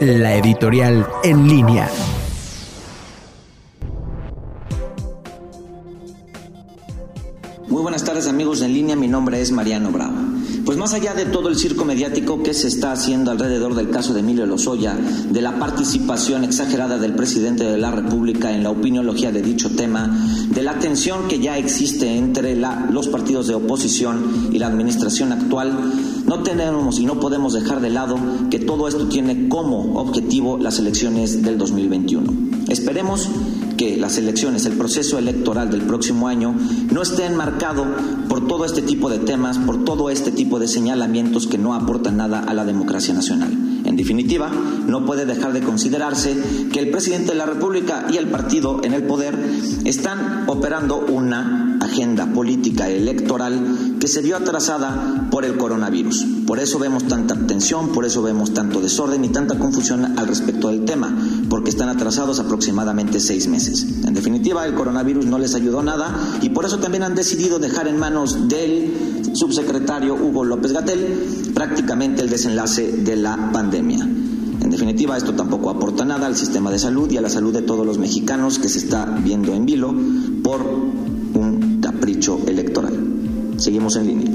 la editorial en línea. Muy buenas tardes amigos en línea, mi nombre es Mariano Bravo. Pues más allá de todo el circo mediático que se está haciendo alrededor del caso de Emilio Lozoya, de la participación exagerada del presidente de la República en la opiniología de dicho tema, de la tensión que ya existe entre los partidos de oposición y la administración actual, no tenemos y no podemos dejar de lado que todo esto tiene como objetivo las elecciones del 2021. Esperemos que las elecciones, el proceso electoral del próximo año, no esté enmarcado por todo este tipo de temas, por todo este tipo de señalamientos que no aportan nada a la democracia nacional. En definitiva, no puede dejar de considerarse que el presidente de la República y el partido en el poder están operando una agenda política electoral que se vio atrasada por el coronavirus. Por eso vemos tanta tensión, por eso vemos tanto desorden y tanta confusión al respecto del tema, porque están atrasados aproximadamente seis meses. En definitiva, el coronavirus no les ayudó nada y por eso también han decidido dejar en manos del subsecretario Hugo López Gatel prácticamente el desenlace de la pandemia. En definitiva, esto tampoco aporta nada al sistema de salud y a la salud de todos los mexicanos que se está viendo en vilo por un capricho electoral. Seguimos en línea.